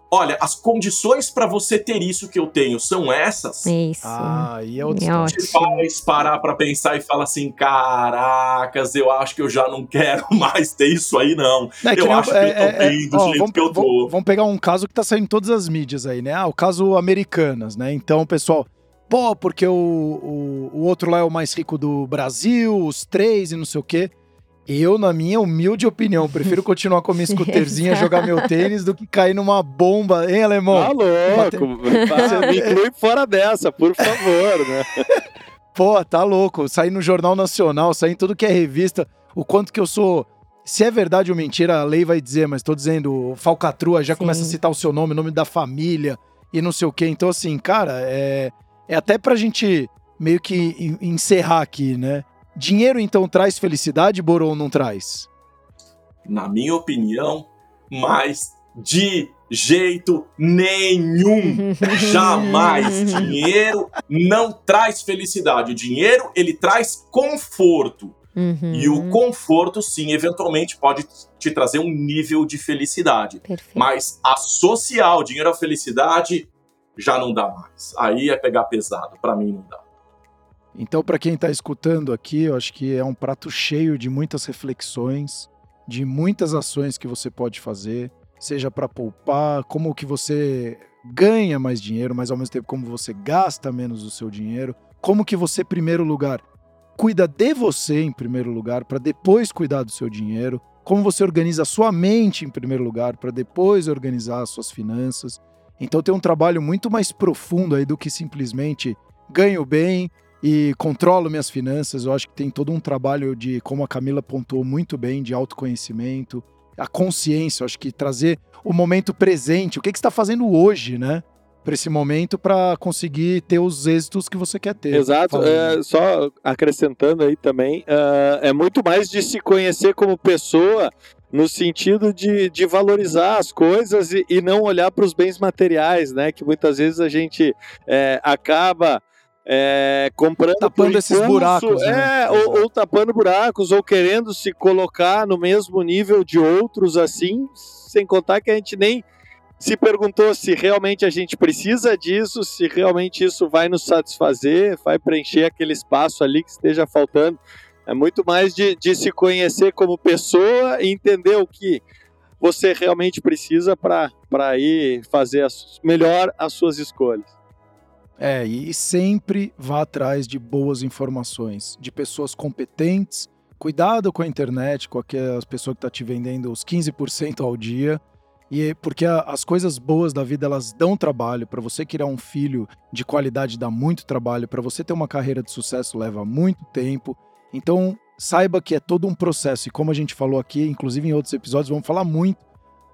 olha, as condições para você ter isso que eu tenho são essas. Isso. Ah, e é é Você faz parar para pensar e fala assim, caracas, eu acho que eu já não quero mais ter isso aí, não. É, eu acho que é, eu tô é, bem do ó, jeito vamos, que eu tô. Vamos pegar um caso que tá saindo em todas as mídias aí, né? Ah, o caso Americanas, né? Então, pessoal, pô, porque o, o, o outro lá é o mais rico do Brasil, os três e não sei o quê. Eu, na minha humilde opinião, prefiro continuar com a minha scooterzinha, jogar meu tênis, do que cair numa bomba, hein, alemão? Tá louco! Me inclui fora dessa, por favor, né? Pô, tá louco. Sair no Jornal Nacional, sair em tudo que é revista, o quanto que eu sou. Se é verdade ou mentira, a lei vai dizer, mas tô dizendo, falcatrua já Sim. começa a citar o seu nome, o nome da família e não sei o quê. Então, assim, cara, é, é até pra gente meio que encerrar aqui, né? Dinheiro então traz felicidade, Boron não traz? Na minha opinião, mas de jeito nenhum. Jamais. Dinheiro não traz felicidade. O dinheiro, ele traz conforto. Uhum. E o conforto, sim, eventualmente pode te trazer um nível de felicidade. Perfeito. Mas associar o dinheiro à felicidade já não dá mais. Aí é pegar pesado. Para mim, não dá. Então, para quem está escutando aqui, eu acho que é um prato cheio de muitas reflexões, de muitas ações que você pode fazer, seja para poupar, como que você ganha mais dinheiro, mas ao mesmo tempo como você gasta menos o seu dinheiro, como que você, em primeiro lugar, cuida de você em primeiro lugar, para depois cuidar do seu dinheiro, como você organiza a sua mente em primeiro lugar, para depois organizar as suas finanças. Então tem um trabalho muito mais profundo aí do que simplesmente ganho bem e controlo minhas finanças. Eu acho que tem todo um trabalho de, como a Camila pontuou muito bem, de autoconhecimento, a consciência. Eu acho que trazer o momento presente, o que, que você está fazendo hoje, né? Para esse momento, para conseguir ter os êxitos que você quer ter. Exato. É, só acrescentando aí também, uh, é muito mais de se conhecer como pessoa no sentido de, de valorizar as coisas e, e não olhar para os bens materiais, né? Que muitas vezes a gente é, acaba é, comprando tapando esses buracos, né? é, ou, ou, tapando buracos, ou querendo se colocar no mesmo nível de outros assim, sem contar que a gente nem se perguntou se realmente a gente precisa disso, se realmente isso vai nos satisfazer, vai preencher aquele espaço ali que esteja faltando. É muito mais de, de se conhecer como pessoa e entender o que você realmente precisa para ir fazer as, melhor as suas escolhas. É, e sempre vá atrás de boas informações, de pessoas competentes. Cuidado com a internet, com aquelas pessoas que estão tá te vendendo os 15% ao dia. E porque a, as coisas boas da vida elas dão trabalho. Para você criar um filho de qualidade dá muito trabalho. Para você ter uma carreira de sucesso leva muito tempo. Então, saiba que é todo um processo. E como a gente falou aqui, inclusive em outros episódios, vamos falar muito.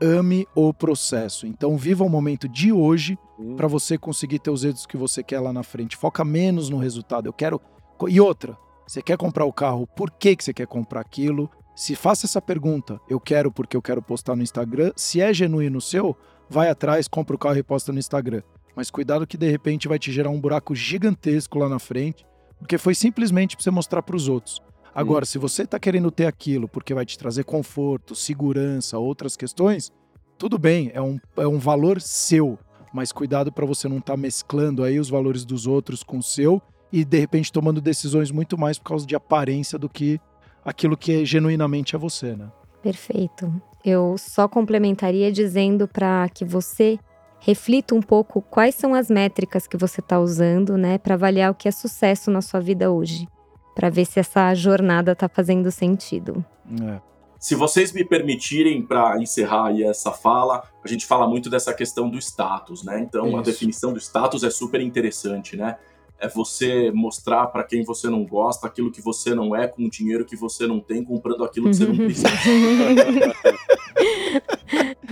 Ame o processo. Então, viva o momento de hoje hum. para você conseguir ter os êxitos que você quer lá na frente. Foca menos no resultado. Eu quero. E outra, você quer comprar o carro, por que, que você quer comprar aquilo? Se faça essa pergunta, eu quero porque eu quero postar no Instagram. Se é genuíno seu, vai atrás, compra o carro e posta no Instagram. Mas cuidado que de repente vai te gerar um buraco gigantesco lá na frente porque foi simplesmente para você mostrar para os outros. Agora, hum. se você está querendo ter aquilo porque vai te trazer conforto, segurança, outras questões, tudo bem, é um, é um valor seu, mas cuidado para você não estar tá mesclando aí os valores dos outros com o seu e de repente tomando decisões muito mais por causa de aparência do que aquilo que é, genuinamente é você, né? Perfeito. Eu só complementaria dizendo para que você reflita um pouco quais são as métricas que você está usando, né, para avaliar o que é sucesso na sua vida hoje, para ver se essa jornada está fazendo sentido. É. Se vocês me permitirem, para encerrar aí essa fala, a gente fala muito dessa questão do status, né? Então, Isso. a definição do status é super interessante, né? É você mostrar para quem você não gosta aquilo que você não é com o dinheiro que você não tem, comprando aquilo que você não precisa.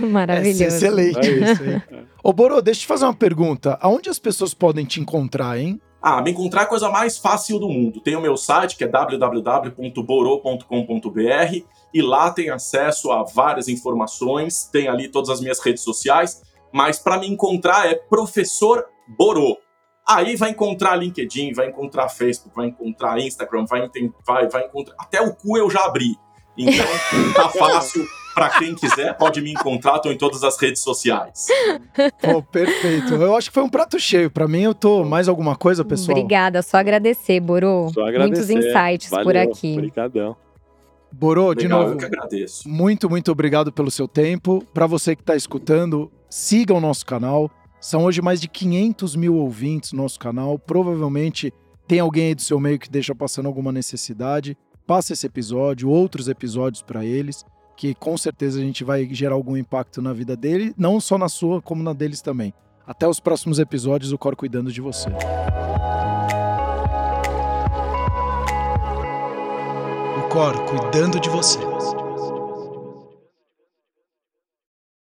Maravilhoso. É excelente. É isso, Ô, Boro, deixa eu te fazer uma pergunta. Aonde as pessoas podem te encontrar, hein? Ah, me encontrar é a coisa mais fácil do mundo. Tem o meu site, que é www.boro.com.br, e lá tem acesso a várias informações, tem ali todas as minhas redes sociais, mas para me encontrar é Professor Borô. Aí vai encontrar LinkedIn, vai encontrar Facebook, vai encontrar Instagram, vai, vai, vai encontrar. Até o cu eu já abri. Então tá fácil para quem quiser, pode me encontrar, tô em todas as redes sociais. Pô, perfeito. Eu acho que foi um prato cheio. Para mim, eu tô mais alguma coisa, pessoal? Obrigada, só agradecer, Boro. Só agradecer. Muitos insights Valeu. por aqui. Obrigadão. Borô, de novo. Eu que agradeço. Muito, muito obrigado pelo seu tempo. Para você que está escutando, siga o nosso canal. São hoje mais de 500 mil ouvintes no nosso canal. Provavelmente tem alguém aí do seu meio que deixa passando alguma necessidade. Passa esse episódio, outros episódios para eles que com certeza a gente vai gerar algum impacto na vida dele, não só na sua, como na deles também. Até os próximos episódios, o Cor cuidando de você. O Cor cuidando de você.